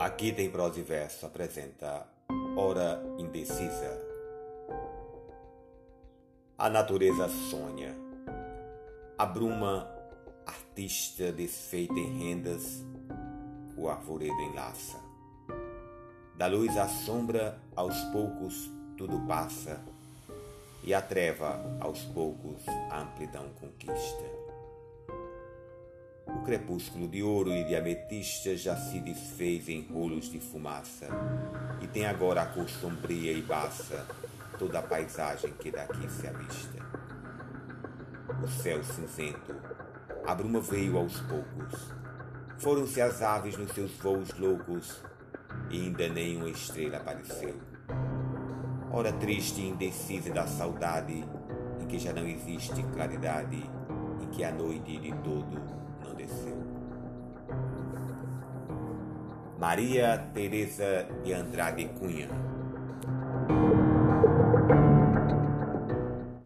Aqui tem prosa e verso apresenta Hora Indecisa. A natureza sonha. A bruma, artista desfeita em rendas, o arvoredo enlaça. Da luz à sombra, aos poucos tudo passa, e a treva, aos poucos, a amplidão conquista. O crepúsculo de ouro e de ametista já se desfez em rolos de fumaça, e tem agora a cor sombria e baça toda a paisagem que daqui se avista. O céu cinzento, a bruma veio aos poucos. Foram-se as aves nos seus voos loucos, e ainda nem uma estrela apareceu. Hora triste e indecisa da saudade, em que já não existe claridade, em que a noite de todo Maria Teresa de Andrade Cunha